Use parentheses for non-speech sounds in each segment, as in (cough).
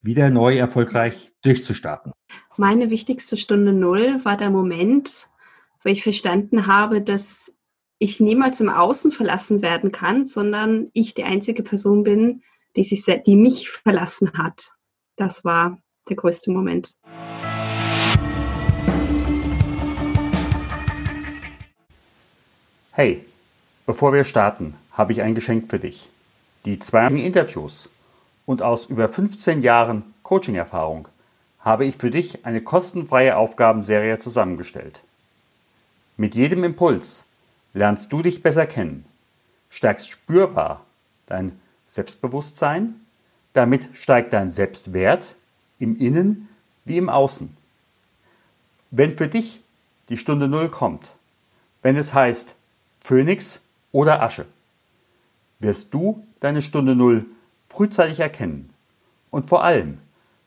wieder neu erfolgreich durchzustarten? Meine wichtigste Stunde Null war der Moment, wo ich verstanden habe, dass ich niemals im Außen verlassen werden kann, sondern ich die einzige Person bin, die, sich, die mich verlassen hat. Das war der größte Moment. Hey, bevor wir starten, habe ich ein Geschenk für dich. Die zwei Interviews und aus über 15 Jahren Coaching-Erfahrung habe ich für dich eine kostenfreie Aufgabenserie zusammengestellt. Mit jedem Impuls lernst du dich besser kennen, stärkst spürbar dein Selbstbewusstsein, damit steigt dein Selbstwert im Innen wie im Außen. Wenn für dich die Stunde Null kommt, wenn es heißt Phönix oder Asche, wirst du deine Stunde Null frühzeitig erkennen. Und vor allem,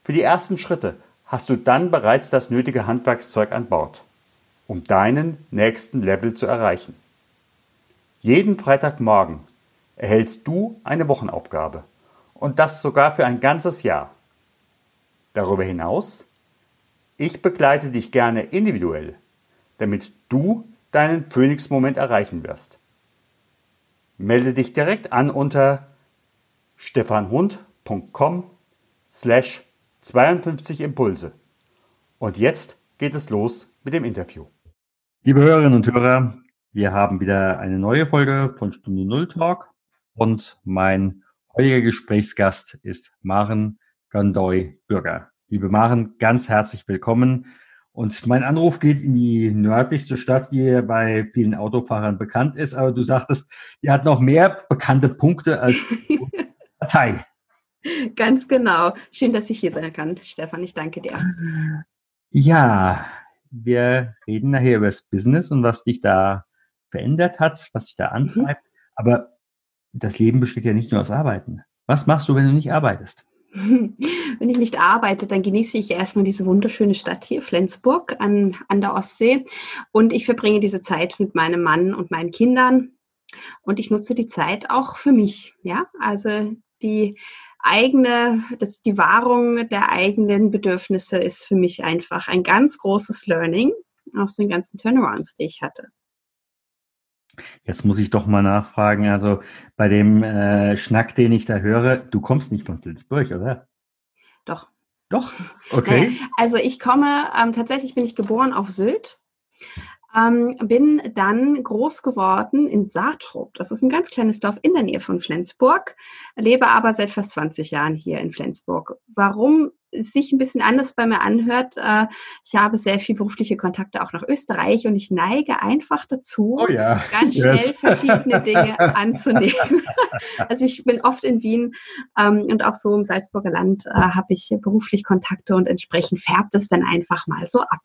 für die ersten Schritte hast du dann bereits das nötige Handwerkszeug an Bord, um deinen nächsten Level zu erreichen. Jeden Freitagmorgen erhältst du eine Wochenaufgabe und das sogar für ein ganzes Jahr. Darüber hinaus, ich begleite dich gerne individuell, damit du deinen Phoenix-Moment erreichen wirst. Melde dich direkt an unter stefanhund.com slash 52 Impulse. Und jetzt geht es los mit dem Interview. Liebe Hörerinnen und Hörer, wir haben wieder eine neue Folge von Stunde Null Talk und mein heutiger Gesprächsgast ist Maren Gandoy Bürger. Liebe Maren, ganz herzlich willkommen. Und mein Anruf geht in die nördlichste Stadt, die bei vielen Autofahrern bekannt ist. Aber du sagtest, die hat noch mehr bekannte Punkte als (laughs) Partei. Ganz genau. Schön, dass ich hier sein kann, Stefan. Ich danke dir. Ja, wir reden nachher über das Business und was dich da verändert hat, was dich da mhm. antreibt. Mhm. Aber das Leben besteht ja nicht nur aus Arbeiten. Was machst du, wenn du nicht arbeitest? (laughs) Wenn ich nicht arbeite, dann genieße ich erstmal diese wunderschöne Stadt hier, Flensburg, an, an der Ostsee. Und ich verbringe diese Zeit mit meinem Mann und meinen Kindern. Und ich nutze die Zeit auch für mich. Ja, also die eigene, das, die Wahrung der eigenen Bedürfnisse ist für mich einfach ein ganz großes Learning aus den ganzen Turnarounds, die ich hatte. Jetzt muss ich doch mal nachfragen, also bei dem äh, Schnack, den ich da höre, du kommst nicht von Flensburg, oder? Doch. Doch? Okay. Also ich komme, ähm, tatsächlich bin ich geboren auf Sylt ähm, bin dann groß geworden in Saatrup. Das ist ein ganz kleines Dorf in der Nähe von Flensburg, lebe aber seit fast 20 Jahren hier in Flensburg. Warum es sich ein bisschen anders bei mir anhört, äh, ich habe sehr viel berufliche Kontakte auch nach Österreich und ich neige einfach dazu, oh ja. ganz schnell yes. verschiedene Dinge (laughs) anzunehmen. (laughs) also ich bin oft in Wien ähm, und auch so im Salzburger Land äh, habe ich beruflich Kontakte und entsprechend färbt es dann einfach mal so ab.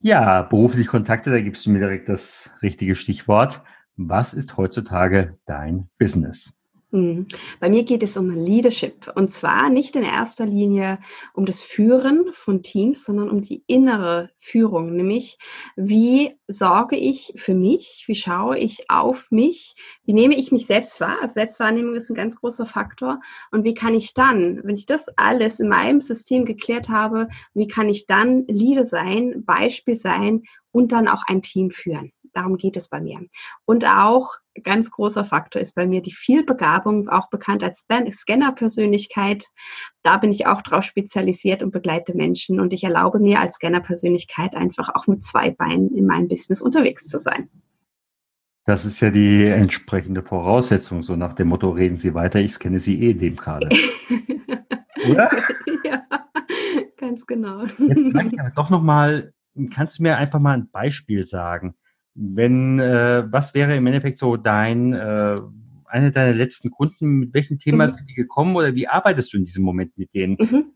Ja, berufliche Kontakte, da gibst du mir direkt das richtige Stichwort. Was ist heutzutage dein Business? Mhm. Bei mir geht es um Leadership und zwar nicht in erster Linie um das Führen von Teams, sondern um die innere Führung, nämlich wie sorge ich für mich, wie schaue ich auf mich, wie nehme ich mich selbst wahr. Also Selbstwahrnehmung ist ein ganz großer Faktor und wie kann ich dann, wenn ich das alles in meinem System geklärt habe, wie kann ich dann Leader sein, Beispiel sein und dann auch ein Team führen. Darum geht es bei mir. Und auch ganz großer Faktor ist bei mir die Vielbegabung, auch bekannt als Scanner-Persönlichkeit. Da bin ich auch drauf spezialisiert und begleite Menschen. Und ich erlaube mir als Scanner-Persönlichkeit einfach auch mit zwei Beinen in meinem Business unterwegs zu sein. Das ist ja die entsprechende Voraussetzung, so nach dem Motto, reden Sie weiter, ich scanne Sie eh dem gerade. (laughs) Oder? ja, ganz genau. Jetzt frage ich aber doch nochmal, kannst du mir einfach mal ein Beispiel sagen? Wenn, äh, was wäre im Endeffekt so dein, äh, eine deiner letzten Kunden, mit welchem Thema mhm. sind die gekommen oder wie arbeitest du in diesem Moment mit denen? Mhm.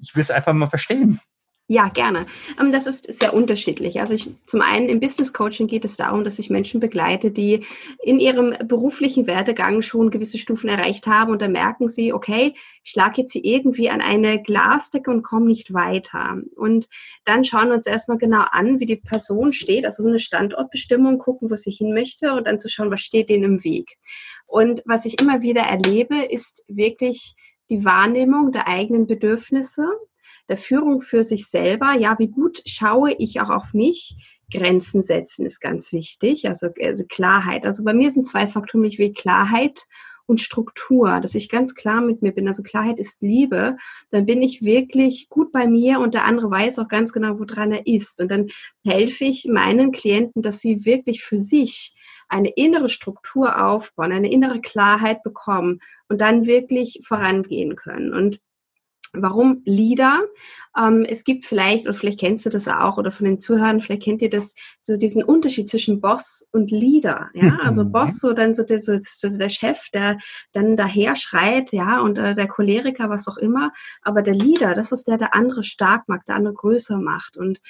ich will es einfach mal verstehen. Ja, gerne. Ähm, das ist sehr unterschiedlich. Also ich, zum einen im Business Coaching geht es darum, dass ich Menschen begleite, die in ihrem beruflichen Werdegang schon gewisse Stufen erreicht haben und dann merken sie, okay, ich schlage jetzt hier irgendwie an eine Glasdecke und komme nicht weiter. Und dann schauen wir uns erstmal genau an, wie die Person steht, also so eine Standortbestimmung, gucken, wo sie hin möchte und dann zu schauen, was steht denen im Weg. Und was ich immer wieder erlebe, ist wirklich die Wahrnehmung der eigenen Bedürfnisse der Führung für sich selber. Ja, wie gut schaue ich auch auf mich? Grenzen setzen ist ganz wichtig, also, also Klarheit. Also bei mir sind zwei Faktoren mich wie Klarheit und Struktur, dass ich ganz klar mit mir bin. Also Klarheit ist Liebe. Dann bin ich wirklich gut bei mir und der andere weiß auch ganz genau, woran er ist. Und dann helfe ich meinen Klienten, dass sie wirklich für sich eine innere Struktur aufbauen, eine innere Klarheit bekommen und dann wirklich vorangehen können. Und Warum Lieder? Ähm, es gibt vielleicht, oder vielleicht kennst du das auch, oder von den Zuhörern, vielleicht kennt ihr das, so diesen Unterschied zwischen Boss und Leader. Ja, also mhm. Boss, so dann so der, so der Chef, der dann daher schreit, ja, und äh, der Choleriker, was auch immer. Aber der Leader, das ist der, der andere stark macht, der andere größer macht. Und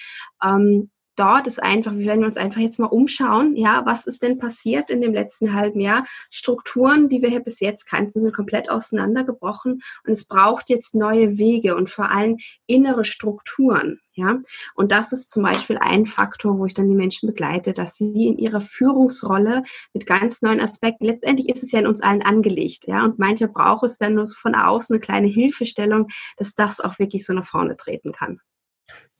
ähm, dort ist einfach, wir werden uns einfach jetzt mal umschauen, ja, was ist denn passiert in dem letzten halben Jahr? Strukturen, die wir hier bis jetzt kannten, sind komplett auseinandergebrochen und es braucht jetzt neue Wege und vor allem innere Strukturen, ja. Und das ist zum Beispiel ein Faktor, wo ich dann die Menschen begleite, dass sie in ihrer Führungsrolle mit ganz neuen Aspekten, letztendlich ist es ja in uns allen angelegt, ja, und manche braucht es dann nur so von außen eine kleine Hilfestellung, dass das auch wirklich so nach vorne treten kann.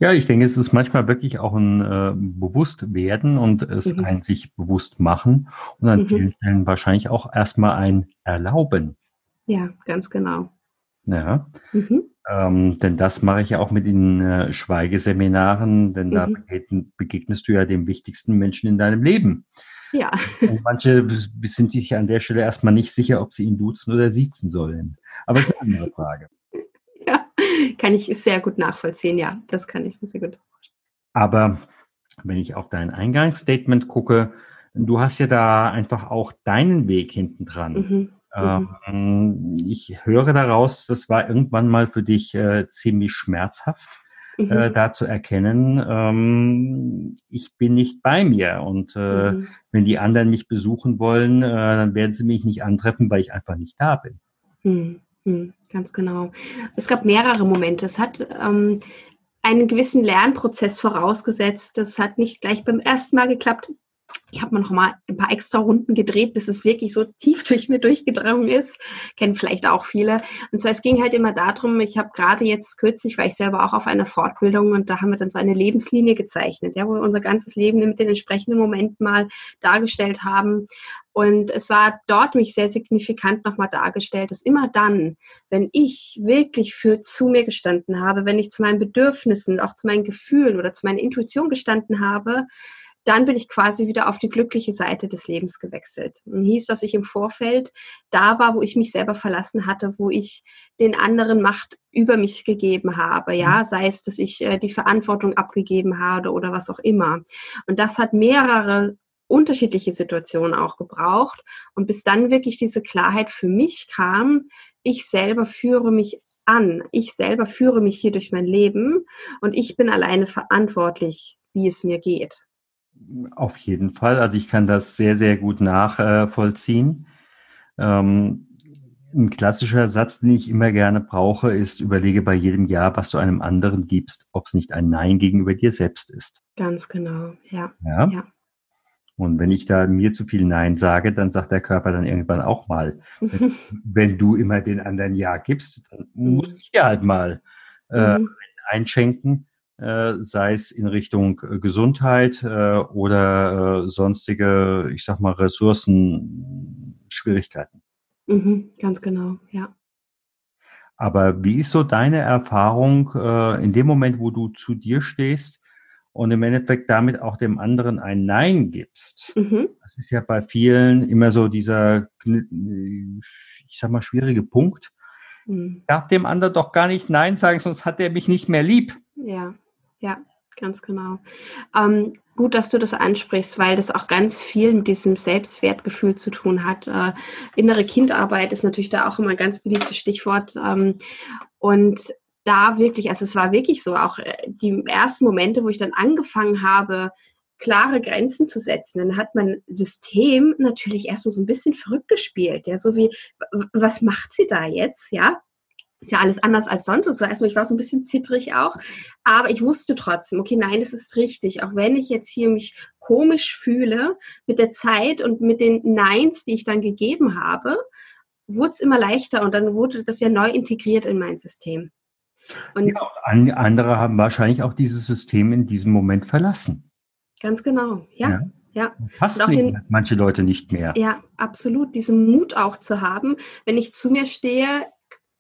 Ja, ich denke, es ist manchmal wirklich auch ein äh, Bewusstwerden und es mhm. ein sich bewusst machen und an mhm. vielen Stellen wahrscheinlich auch erstmal ein Erlauben. Ja, ganz genau. Ja. Mhm. Ähm, denn das mache ich ja auch mit den äh, Schweigeseminaren, denn da mhm. begegnest du ja dem wichtigsten Menschen in deinem Leben. Ja. Und manche sind sich an der Stelle erstmal nicht sicher, ob sie ihn duzen oder siezen sollen. Aber es ist eine andere Frage. Kann ich sehr gut nachvollziehen, ja, das kann ich sehr gut. Aber wenn ich auf dein Eingangsstatement gucke, du hast ja da einfach auch deinen Weg hinten dran. Mhm. Ähm, mhm. ich höre daraus, das war irgendwann mal für dich äh, ziemlich schmerzhaft, mhm. äh, da zu erkennen, ähm, ich bin nicht bei mir. Und äh, mhm. wenn die anderen mich besuchen wollen, äh, dann werden sie mich nicht antreffen, weil ich einfach nicht da bin. Hm, ganz genau. Es gab mehrere Momente. Es hat ähm, einen gewissen Lernprozess vorausgesetzt. Das hat nicht gleich beim ersten Mal geklappt. Ich habe noch mal ein paar extra Runden gedreht, bis es wirklich so tief durch mir durchgedrungen ist. Kennen vielleicht auch viele. Und zwar, es ging halt immer darum, ich habe gerade jetzt kürzlich, war ich selber auch auf einer Fortbildung und da haben wir dann so eine Lebenslinie gezeichnet, ja, wo wir unser ganzes Leben mit den entsprechenden Momenten mal dargestellt haben. Und es war dort mich sehr signifikant nochmal dargestellt, dass immer dann, wenn ich wirklich für zu mir gestanden habe, wenn ich zu meinen Bedürfnissen, auch zu meinen Gefühlen oder zu meiner Intuition gestanden habe, dann bin ich quasi wieder auf die glückliche Seite des Lebens gewechselt. Und hieß, dass ich im Vorfeld da war, wo ich mich selber verlassen hatte, wo ich den anderen Macht über mich gegeben habe, ja, mhm. sei es, dass ich äh, die Verantwortung abgegeben habe oder was auch immer. Und das hat mehrere unterschiedliche Situationen auch gebraucht. Und bis dann wirklich diese Klarheit für mich kam, ich selber führe mich an, ich selber führe mich hier durch mein Leben und ich bin alleine verantwortlich, wie es mir geht. Auf jeden Fall. Also ich kann das sehr, sehr gut nachvollziehen. Ähm, ein klassischer Satz, den ich immer gerne brauche, ist, überlege bei jedem Ja, was du einem anderen gibst, ob es nicht ein Nein gegenüber dir selbst ist. Ganz genau, ja. ja. ja. Und wenn ich da mir zu viel Nein sage, dann sagt der Körper dann irgendwann auch mal, wenn (laughs) du immer den anderen Ja gibst, dann muss ich dir halt mal äh, mhm. einschenken äh, sei es in Richtung äh, Gesundheit äh, oder äh, sonstige, ich sag mal, Ressourcen, Schwierigkeiten. Mhm, ganz genau, ja. Aber wie ist so deine Erfahrung äh, in dem Moment, wo du zu dir stehst und im Endeffekt damit auch dem anderen ein Nein gibst? Mhm. Das ist ja bei vielen immer so dieser, ich sag mal, schwierige Punkt. Mhm. Ich darf dem anderen doch gar nicht Nein sagen, sonst hat er mich nicht mehr lieb. Ja, ja, ganz genau. Ähm, gut, dass du das ansprichst, weil das auch ganz viel mit diesem Selbstwertgefühl zu tun hat. Äh, innere Kindarbeit ist natürlich da auch immer ein ganz beliebtes Stichwort. Ähm, und da wirklich, also es war wirklich so, auch äh, die ersten Momente, wo ich dann angefangen habe, klare Grenzen zu setzen, dann hat mein System natürlich erstmal so ein bisschen verrückt gespielt. Ja, so wie, was macht sie da jetzt? Ja, ist ja alles anders als sonst. So erstmal, ich war so ein bisschen zittrig auch, aber ich wusste trotzdem, okay, nein, das ist richtig. Auch wenn ich jetzt hier mich komisch fühle, mit der Zeit und mit den Neins, die ich dann gegeben habe, wurde es immer leichter und dann wurde das ja neu integriert in mein System. Und ja, andere haben wahrscheinlich auch dieses System in diesem Moment verlassen. Ganz genau, ja. ja. Ja. Passt den, manche Leute nicht mehr. Ja, absolut. Diesen Mut auch zu haben. Wenn ich zu mir stehe,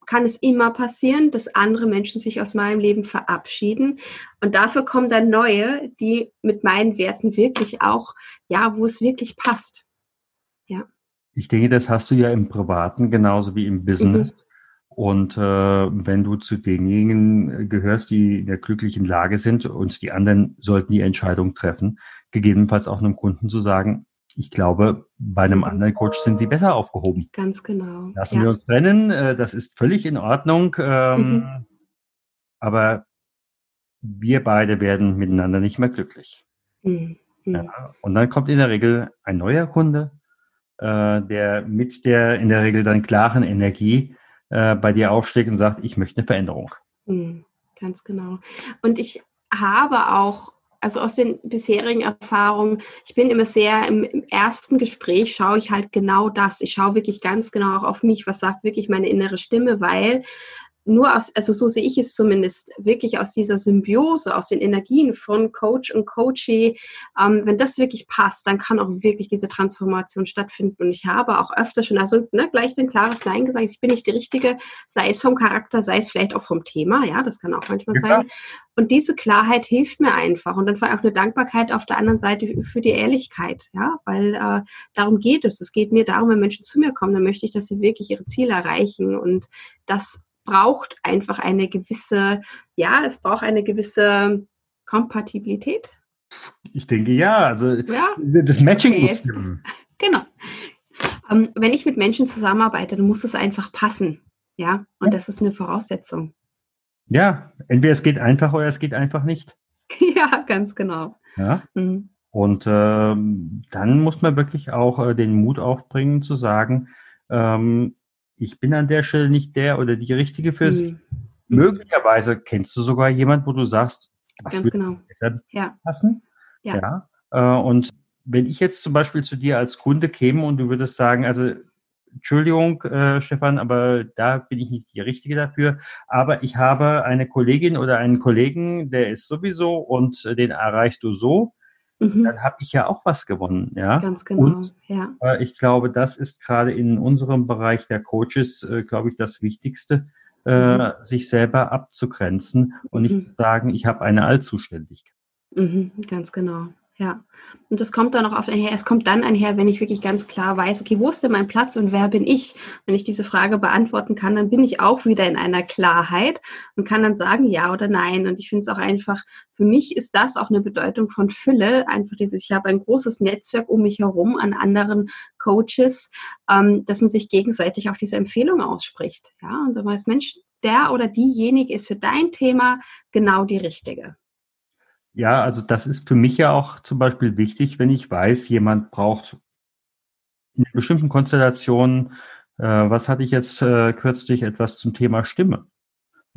kann es immer passieren, dass andere Menschen sich aus meinem Leben verabschieden. Und dafür kommen dann neue, die mit meinen Werten wirklich auch, ja, wo es wirklich passt. Ja. Ich denke, das hast du ja im Privaten genauso wie im Business. Mhm. Und äh, wenn du zu denjenigen gehörst, die in der glücklichen Lage sind und die anderen sollten die Entscheidung treffen, gegebenenfalls auch einem Kunden zu sagen, ich glaube, bei einem anderen Coach sind sie besser aufgehoben. Ganz genau. Lassen ja. wir uns trennen, äh, das ist völlig in Ordnung. Ähm, mhm. Aber wir beide werden miteinander nicht mehr glücklich. Mhm. Ja, und dann kommt in der Regel ein neuer Kunde, äh, der mit der in der Regel dann klaren Energie äh, bei dir aufschlägt und sagt, ich möchte eine Veränderung. Mhm, ganz genau. Und ich habe auch also aus den bisherigen Erfahrungen, ich bin immer sehr im, im, ersten Gespräch schaue ich halt genau das. Ich schaue wirklich ganz genau auch auf mich, was sagt wirklich meine innere Stimme, weil nur aus, also so sehe ich es zumindest, wirklich aus dieser Symbiose, aus den Energien von Coach und Coachee, ähm, wenn das wirklich passt, dann kann auch wirklich diese Transformation stattfinden. Und ich habe auch öfter schon, also ne, gleich ein klares Nein gesagt, ich bin nicht die Richtige, sei es vom Charakter, sei es vielleicht auch vom Thema, ja, das kann auch manchmal ja. sein. Und diese Klarheit hilft mir einfach. Und dann war auch eine Dankbarkeit auf der anderen Seite für die Ehrlichkeit, ja, weil äh, darum geht es. Es geht mir darum, wenn Menschen zu mir kommen, dann möchte ich, dass sie wirklich ihre Ziele erreichen. Und das braucht einfach eine gewisse, ja, es braucht eine gewisse Kompatibilität. Ich denke ja, also ja? das Matching okay, muss stimmen. (laughs) Genau. Ähm, wenn ich mit Menschen zusammenarbeite, dann muss es einfach passen. Ja, und das ist eine Voraussetzung. Ja, entweder es geht einfach oder es geht einfach nicht. (laughs) ja, ganz genau. Ja. Mhm. Und ähm, dann muss man wirklich auch äh, den Mut aufbringen zu sagen, ähm, ich bin an der Stelle nicht der oder die Richtige für sie. Mhm. Möglicherweise kennst du sogar jemand, wo du sagst, das Ganz würde genau. besser ja. passen. Ja. ja. Äh, und wenn ich jetzt zum Beispiel zu dir als Kunde käme und du würdest sagen, also Entschuldigung, äh, Stefan, aber da bin ich nicht die Richtige dafür. Aber ich habe eine Kollegin oder einen Kollegen, der ist sowieso und den erreichst du so mhm. dann habe ich ja auch was gewonnen. Ja? Ganz genau. Und, ja. Äh, ich glaube, das ist gerade in unserem Bereich der Coaches, äh, glaube ich, das Wichtigste, äh, mhm. sich selber abzugrenzen und nicht mhm. zu sagen, ich habe eine Allzuständigkeit. Mhm, ganz genau. Ja, und das kommt dann auch auf einher, es kommt dann einher, wenn ich wirklich ganz klar weiß, okay, wo ist denn mein Platz und wer bin ich? Wenn ich diese Frage beantworten kann, dann bin ich auch wieder in einer Klarheit und kann dann sagen ja oder nein. Und ich finde es auch einfach, für mich ist das auch eine Bedeutung von Fülle, einfach dieses, ich habe ein großes Netzwerk um mich herum an anderen Coaches, ähm, dass man sich gegenseitig auch diese Empfehlung ausspricht. Ja, und dann weiß Mensch, der oder diejenige ist für dein Thema genau die richtige. Ja, also das ist für mich ja auch zum Beispiel wichtig, wenn ich weiß, jemand braucht in bestimmten Konstellationen, äh, was hatte ich jetzt äh, kürzlich etwas zum Thema Stimme.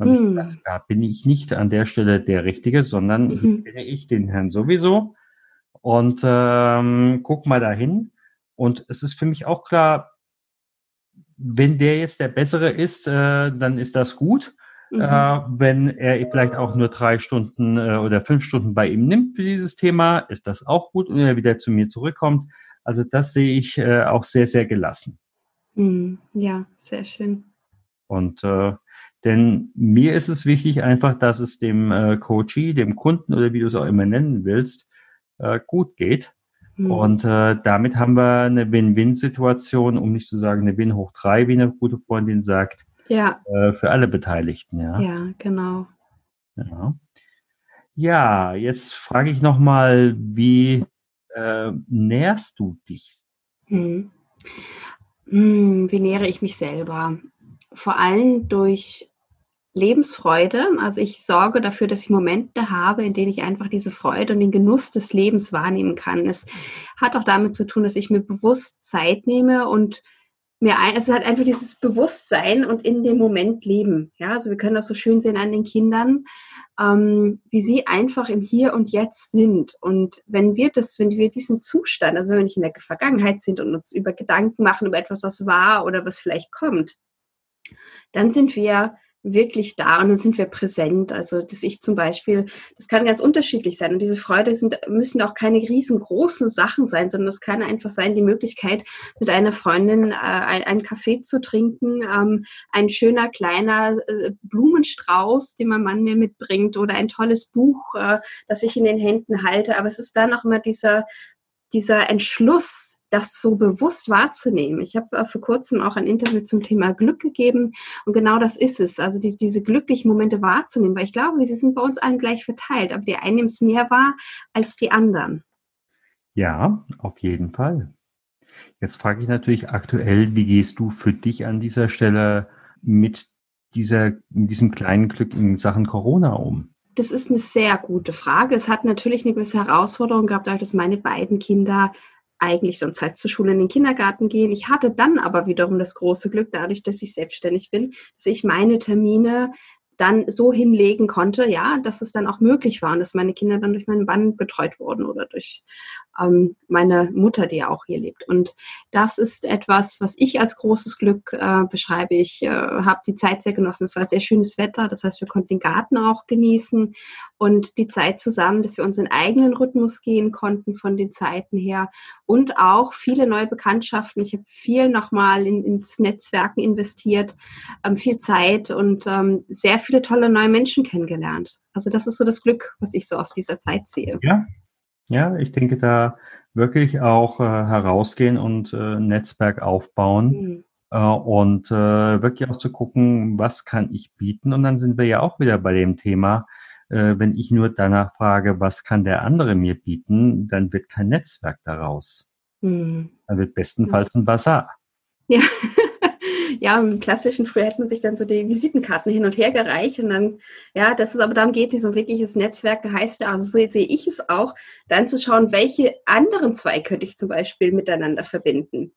Hm. Gedacht, da bin ich nicht an der Stelle der Richtige, sondern mhm. bin ich den Herrn sowieso und ähm, guck mal dahin. Und es ist für mich auch klar, wenn der jetzt der Bessere ist, äh, dann ist das gut. Mhm. Äh, wenn er vielleicht auch nur drei Stunden äh, oder fünf Stunden bei ihm nimmt für dieses Thema, ist das auch gut und er wieder zu mir zurückkommt. Also das sehe ich äh, auch sehr, sehr gelassen. Mhm. Ja, sehr schön. Und äh, denn mir ist es wichtig einfach, dass es dem äh, Coachee, dem Kunden oder wie du es auch immer nennen willst, äh, gut geht. Mhm. Und äh, damit haben wir eine Win-Win-Situation, um nicht zu sagen eine Win hoch drei, wie eine gute Freundin sagt. Ja. Äh, für alle Beteiligten, ja. Ja, genau. Ja, ja jetzt frage ich nochmal, wie äh, nährst du dich? Hm. Hm, wie nähere ich mich selber? Vor allem durch Lebensfreude. Also ich sorge dafür, dass ich Momente habe, in denen ich einfach diese Freude und den Genuss des Lebens wahrnehmen kann. Es hat auch damit zu tun, dass ich mir bewusst Zeit nehme und mir ein, es hat einfach dieses Bewusstsein und in dem Moment leben. Ja, also wir können das so schön sehen an den Kindern, ähm, wie sie einfach im Hier und Jetzt sind. Und wenn wir das, wenn wir diesen Zustand, also wenn wir nicht in der Vergangenheit sind und uns über Gedanken machen über etwas, was war oder was vielleicht kommt, dann sind wir wirklich da und dann sind wir präsent. Also, dass ich zum Beispiel, das kann ganz unterschiedlich sein. Und diese Freude sind, müssen auch keine riesengroßen Sachen sein, sondern es kann einfach sein, die Möglichkeit, mit einer Freundin äh, ein, einen Kaffee zu trinken, ähm, ein schöner kleiner äh, Blumenstrauß, den mein Mann mir mitbringt, oder ein tolles Buch, äh, das ich in den Händen halte. Aber es ist dann auch immer dieser, dieser Entschluss, das so bewusst wahrzunehmen. Ich habe äh, vor kurzem auch ein Interview zum Thema Glück gegeben und genau das ist es. Also die, diese glücklichen Momente wahrzunehmen, weil ich glaube, sie sind bei uns allen gleich verteilt, aber die einen nehmen es mehr wahr als die anderen. Ja, auf jeden Fall. Jetzt frage ich natürlich aktuell, wie gehst du für dich an dieser Stelle mit dieser, mit diesem kleinen Glück in Sachen Corona um? Das ist eine sehr gute Frage. Es hat natürlich eine gewisse Herausforderung gehabt, dass meine beiden Kinder eigentlich sonst halt zur Schule in den Kindergarten gehen. Ich hatte dann aber wiederum das große Glück, dadurch, dass ich selbstständig bin, dass ich meine Termine dann so hinlegen konnte, ja, dass es dann auch möglich war und dass meine Kinder dann durch meinen Mann betreut wurden oder durch ähm, meine Mutter, die ja auch hier lebt. Und das ist etwas, was ich als großes Glück äh, beschreibe. Ich äh, habe die Zeit sehr genossen. Es war sehr schönes Wetter, das heißt, wir konnten den Garten auch genießen und die Zeit zusammen, dass wir unseren eigenen Rhythmus gehen konnten von den Zeiten her und auch viele neue Bekanntschaften. Ich habe viel nochmal in, ins Netzwerken investiert, ähm, viel Zeit und ähm, sehr viele tolle neue Menschen kennengelernt. Also das ist so das Glück, was ich so aus dieser Zeit sehe. Ja, ja, ich denke, da wirklich auch äh, herausgehen und äh, Netzwerk aufbauen mhm. äh, und äh, wirklich auch zu gucken, was kann ich bieten. Und dann sind wir ja auch wieder bei dem Thema, äh, wenn ich nur danach frage, was kann der andere mir bieten, dann wird kein Netzwerk daraus. Mhm. Dann wird bestenfalls ein Bazar. Ja. Ja, im klassischen früher hätte man sich dann so die Visitenkarten hin und her gereicht und dann, ja, das ist aber darum geht so ein wirkliches Netzwerk heißt ja, also so sehe ich es auch, dann zu schauen, welche anderen zwei könnte ich zum Beispiel miteinander verbinden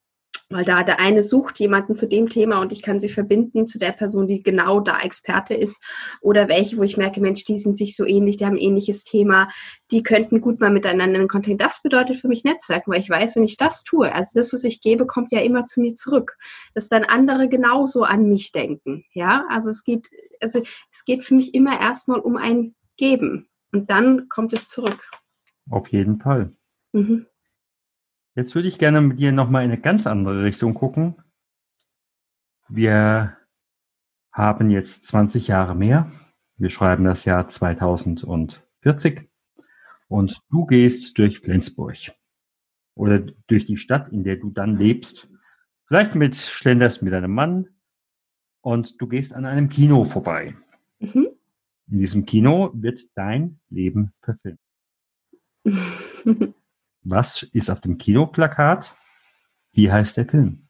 weil da der eine sucht jemanden zu dem Thema und ich kann sie verbinden zu der Person, die genau da Experte ist oder welche, wo ich merke, Mensch, die sind sich so ähnlich, die haben ein ähnliches Thema, die könnten gut mal miteinander in Kontakt. Das bedeutet für mich Netzwerken, weil ich weiß, wenn ich das tue, also das, was ich gebe, kommt ja immer zu mir zurück, dass dann andere genauso an mich denken. Ja, also es geht, also es geht für mich immer erstmal um ein Geben und dann kommt es zurück. Auf jeden Fall. Mhm. Jetzt würde ich gerne mit dir nochmal in eine ganz andere Richtung gucken. Wir haben jetzt 20 Jahre mehr. Wir schreiben das Jahr 2040 und du gehst durch Flensburg oder durch die Stadt, in der du dann lebst. Vielleicht mit schlenderst mit deinem Mann und du gehst an einem Kino vorbei. Mhm. In diesem Kino wird dein Leben verfilmt. (laughs) Was ist auf dem Kinoplakat? Wie heißt der Film?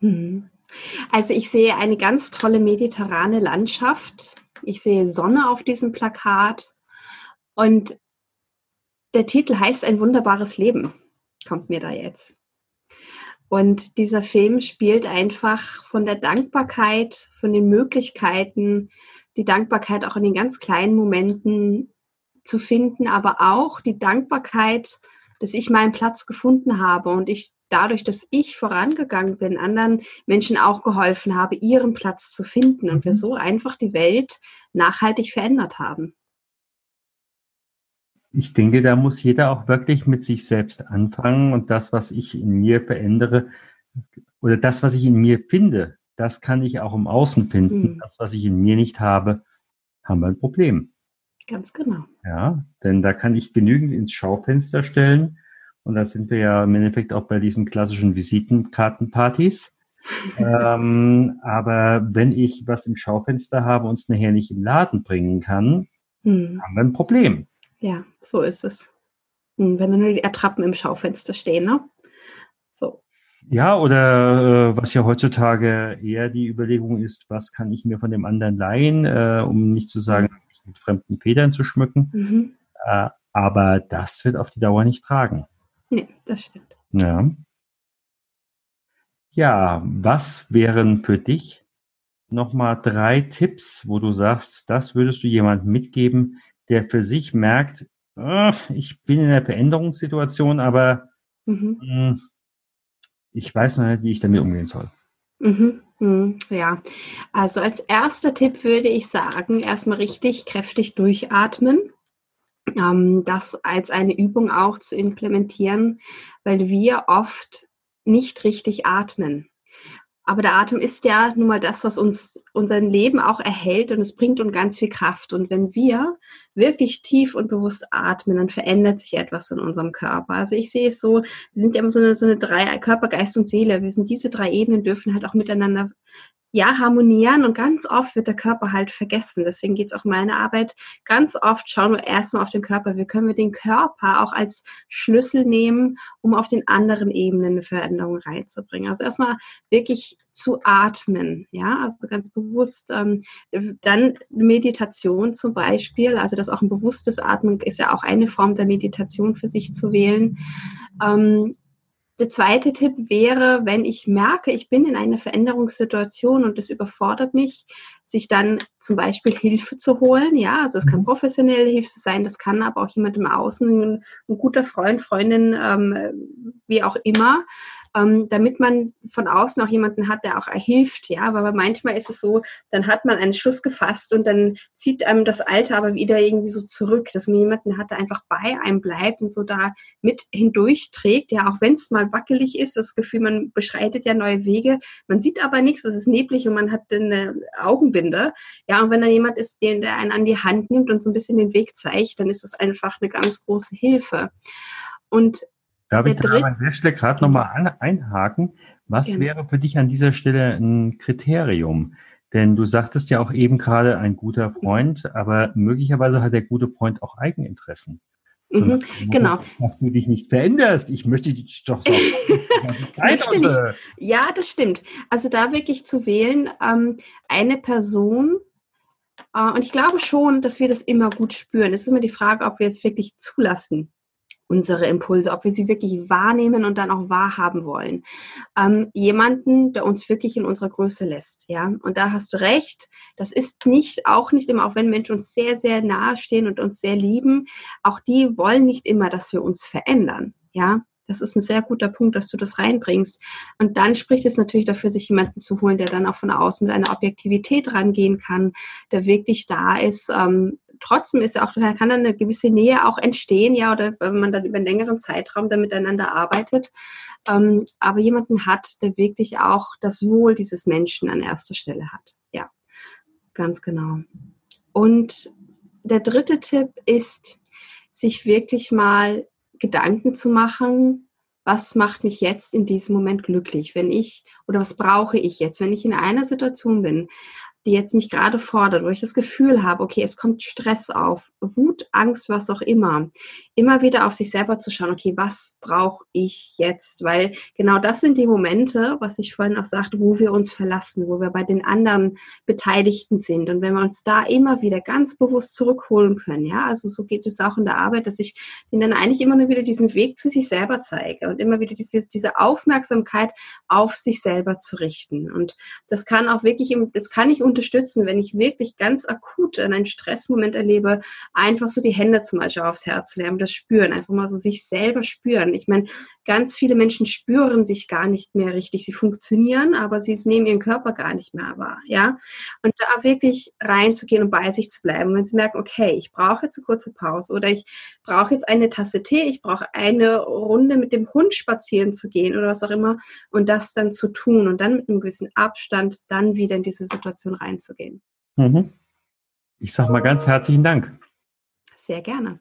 Mhm. Also ich sehe eine ganz tolle mediterrane Landschaft. Ich sehe Sonne auf diesem Plakat. Und der Titel heißt Ein wunderbares Leben, kommt mir da jetzt. Und dieser Film spielt einfach von der Dankbarkeit, von den Möglichkeiten, die Dankbarkeit auch in den ganz kleinen Momenten zu finden, aber auch die Dankbarkeit, dass ich meinen Platz gefunden habe und ich dadurch, dass ich vorangegangen bin, anderen Menschen auch geholfen habe, ihren Platz zu finden und wir mhm. so einfach die Welt nachhaltig verändert haben. Ich denke, da muss jeder auch wirklich mit sich selbst anfangen und das, was ich in mir verändere oder das, was ich in mir finde, das kann ich auch im Außen finden. Mhm. Das, was ich in mir nicht habe, haben wir ein Problem. Ganz genau. Ja, denn da kann ich genügend ins Schaufenster stellen. Und da sind wir ja im Endeffekt auch bei diesen klassischen Visitenkartenpartys. (laughs) ähm, aber wenn ich was im Schaufenster habe und es nachher nicht im Laden bringen kann, hm. haben wir ein Problem. Ja, so ist es. Hm, wenn dann nur die Attrappen im Schaufenster stehen, ne? Ja, oder äh, was ja heutzutage eher die Überlegung ist, was kann ich mir von dem anderen leihen, äh, um nicht zu sagen, mit fremden Federn zu schmücken. Mhm. Äh, aber das wird auf die Dauer nicht tragen. Nee, das stimmt. Ja. Ja, was wären für dich nochmal drei Tipps, wo du sagst, das würdest du jemandem mitgeben, der für sich merkt, oh, ich bin in einer Veränderungssituation, aber mhm. mh, hm, ich weiß noch nicht, wie ich damit umgehen soll. Mhm, mh, ja, also als erster Tipp würde ich sagen, erstmal richtig kräftig durchatmen. Ähm, das als eine Übung auch zu implementieren, weil wir oft nicht richtig atmen. Aber der Atem ist ja nun mal das, was uns unser Leben auch erhält und es bringt uns ganz viel Kraft. Und wenn wir wirklich tief und bewusst atmen, dann verändert sich etwas in unserem Körper. Also ich sehe es so, wir sind ja immer so eine, so eine drei, Körper, Geist und Seele. Wir sind diese drei Ebenen dürfen halt auch miteinander ja, harmonieren und ganz oft wird der Körper halt vergessen. Deswegen geht es auch in meiner Arbeit ganz oft, schauen wir erstmal auf den Körper. Wie können wir den Körper auch als Schlüssel nehmen, um auf den anderen Ebenen eine Veränderung reinzubringen. Also erstmal wirklich zu atmen, ja, also ganz bewusst. Ähm, dann Meditation zum Beispiel, also das auch ein bewusstes Atmen ist ja auch eine Form der Meditation für sich zu wählen. Ähm, der zweite Tipp wäre, wenn ich merke, ich bin in einer Veränderungssituation und es überfordert mich, sich dann zum Beispiel Hilfe zu holen. Ja, also es kann mhm. professionelle Hilfe sein, das kann aber auch jemand im Außen, ein, ein guter Freund, Freundin, ähm, wie auch immer, ähm, damit man von außen auch jemanden hat, der auch hilft. Ja, aber manchmal ist es so, dann hat man einen Schluss gefasst und dann zieht einem das Alter aber wieder irgendwie so zurück, dass man jemanden hat, der einfach bei einem bleibt und so da mit hindurchträgt. Ja, auch wenn es mal wackelig ist, das Gefühl, man beschreitet ja neue Wege, man sieht aber nichts, es ist neblig und man hat eine Augenbinde. Ja, und wenn da jemand ist, der einen an die Hand nimmt und so ein bisschen den Weg zeigt, dann ist das einfach eine ganz große Hilfe. Und Darf ich da an der Stelle gerade nochmal einhaken? Was Gerne. wäre für dich an dieser Stelle ein Kriterium? Denn du sagtest ja auch eben gerade ein guter Freund, aber möglicherweise hat der gute Freund auch Eigeninteressen. Mhm, genau. Dass du dich nicht veränderst. Ich möchte dich doch so (laughs) äh Ja, das stimmt. Also da wirklich zu wählen, ähm, eine Person, äh, und ich glaube schon, dass wir das immer gut spüren. Es ist immer die Frage, ob wir es wirklich zulassen unsere Impulse, ob wir sie wirklich wahrnehmen und dann auch wahrhaben wollen. Ähm, jemanden, der uns wirklich in unserer Größe lässt, ja. Und da hast du recht. Das ist nicht, auch nicht immer, auch wenn Menschen uns sehr, sehr nahe stehen und uns sehr lieben, auch die wollen nicht immer, dass wir uns verändern, ja. Das ist ein sehr guter Punkt, dass du das reinbringst. Und dann spricht es natürlich dafür, sich jemanden zu holen, der dann auch von außen mit einer Objektivität rangehen kann, der wirklich da ist, ähm, trotzdem ist ja auch, kann dann eine gewisse Nähe auch entstehen, ja, oder wenn man dann über einen längeren Zeitraum da miteinander arbeitet. Ähm, aber jemanden hat, der wirklich auch das Wohl dieses Menschen an erster Stelle hat. Ja, ganz genau. Und der dritte Tipp ist, sich wirklich mal Gedanken zu machen, was macht mich jetzt in diesem Moment glücklich, wenn ich oder was brauche ich jetzt, wenn ich in einer Situation bin, die jetzt mich gerade fordert, wo ich das Gefühl habe, okay, es kommt Stress auf, Wut, Angst, was auch immer, immer wieder auf sich selber zu schauen, okay, was brauche ich jetzt? Weil genau das sind die Momente, was ich vorhin auch sagte, wo wir uns verlassen, wo wir bei den anderen Beteiligten sind. Und wenn wir uns da immer wieder ganz bewusst zurückholen können, ja, also so geht es auch in der Arbeit, dass ich ihnen dann eigentlich immer nur wieder diesen Weg zu sich selber zeige und immer wieder diese, diese Aufmerksamkeit auf sich selber zu richten. Und das kann auch wirklich, das kann ich unter unterstützen, wenn ich wirklich ganz akut einen Stressmoment erlebe, einfach so die Hände zum Beispiel aufs Herz legen, das spüren, einfach mal so sich selber spüren. Ich meine, ganz viele Menschen spüren sich gar nicht mehr richtig. Sie funktionieren, aber sie nehmen ihren Körper gar nicht mehr wahr, ja. Und da wirklich reinzugehen und bei sich zu bleiben, wenn sie merken, okay, ich brauche jetzt eine kurze Pause oder ich brauche jetzt eine Tasse Tee, ich brauche eine Runde mit dem Hund spazieren zu gehen oder was auch immer und das dann zu tun und dann mit einem gewissen Abstand dann wieder in diese Situation rein reinzugehen. Mhm. Ich sage mal ganz herzlichen Dank. Sehr gerne.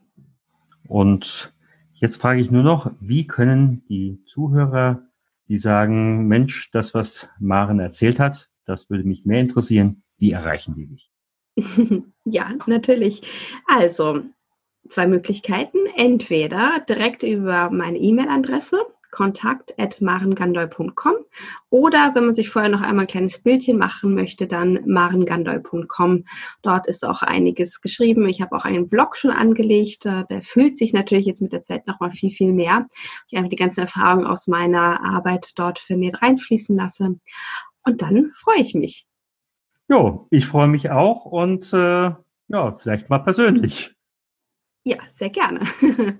Und jetzt frage ich nur noch, wie können die Zuhörer, die sagen, Mensch, das, was Maren erzählt hat, das würde mich mehr interessieren, wie erreichen die dich? (laughs) ja, natürlich. Also, zwei Möglichkeiten. Entweder direkt über meine E-Mail-Adresse, kontakt.marengandol.com oder wenn man sich vorher noch einmal ein kleines Bildchen machen möchte, dann marengandol.com. Dort ist auch einiges geschrieben. Ich habe auch einen Blog schon angelegt. Äh, der füllt sich natürlich jetzt mit der Zeit nochmal viel, viel mehr. Ich einfach die ganzen Erfahrungen aus meiner Arbeit dort für mich reinfließen lasse. Und dann freue ich mich. Jo, ich freue mich auch und äh, ja, vielleicht mal persönlich. Ja, sehr gerne. (laughs)